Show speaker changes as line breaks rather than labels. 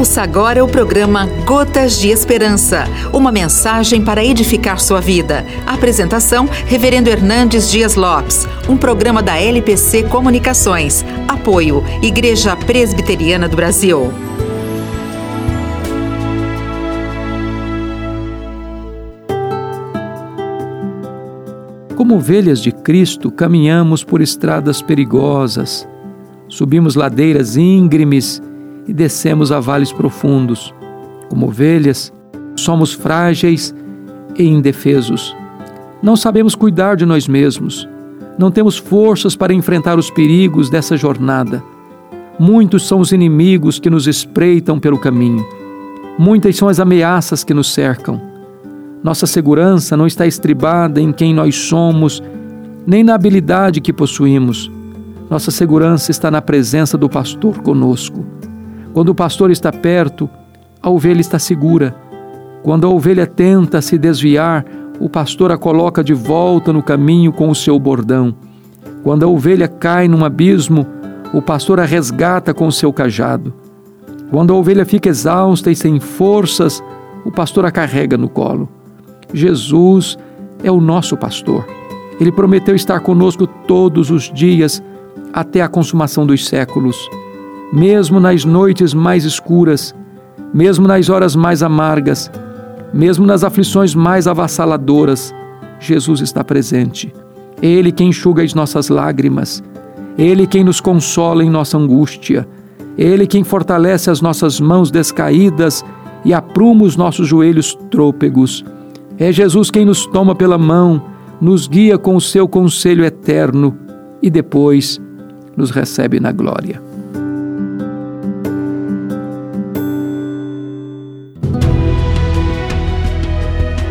Ouça agora o programa Gotas de Esperança, uma mensagem para edificar sua vida. Apresentação: Reverendo Hernandes Dias Lopes, um programa da LPC Comunicações. Apoio: Igreja Presbiteriana do Brasil.
Como ovelhas de Cristo, caminhamos por estradas perigosas, subimos ladeiras íngremes e descemos a vales profundos. Como ovelhas, somos frágeis e indefesos. Não sabemos cuidar de nós mesmos. Não temos forças para enfrentar os perigos dessa jornada. Muitos são os inimigos que nos espreitam pelo caminho. Muitas são as ameaças que nos cercam. Nossa segurança não está estribada em quem nós somos, nem na habilidade que possuímos. Nossa segurança está na presença do pastor conosco. Quando o pastor está perto, a ovelha está segura. Quando a ovelha tenta se desviar, o pastor a coloca de volta no caminho com o seu bordão. Quando a ovelha cai num abismo, o pastor a resgata com o seu cajado. Quando a ovelha fica exausta e sem forças, o pastor a carrega no colo. Jesus é o nosso pastor. Ele prometeu estar conosco todos os dias até a consumação dos séculos mesmo nas noites mais escuras, mesmo nas horas mais amargas, mesmo nas aflições mais avassaladoras, Jesus está presente. Ele quem enxuga as nossas lágrimas, Ele quem nos consola em nossa angústia, Ele quem fortalece as nossas mãos descaídas e apruma os nossos joelhos trôpegos. É Jesus quem nos toma pela mão, nos guia com o seu conselho eterno e depois nos recebe na glória.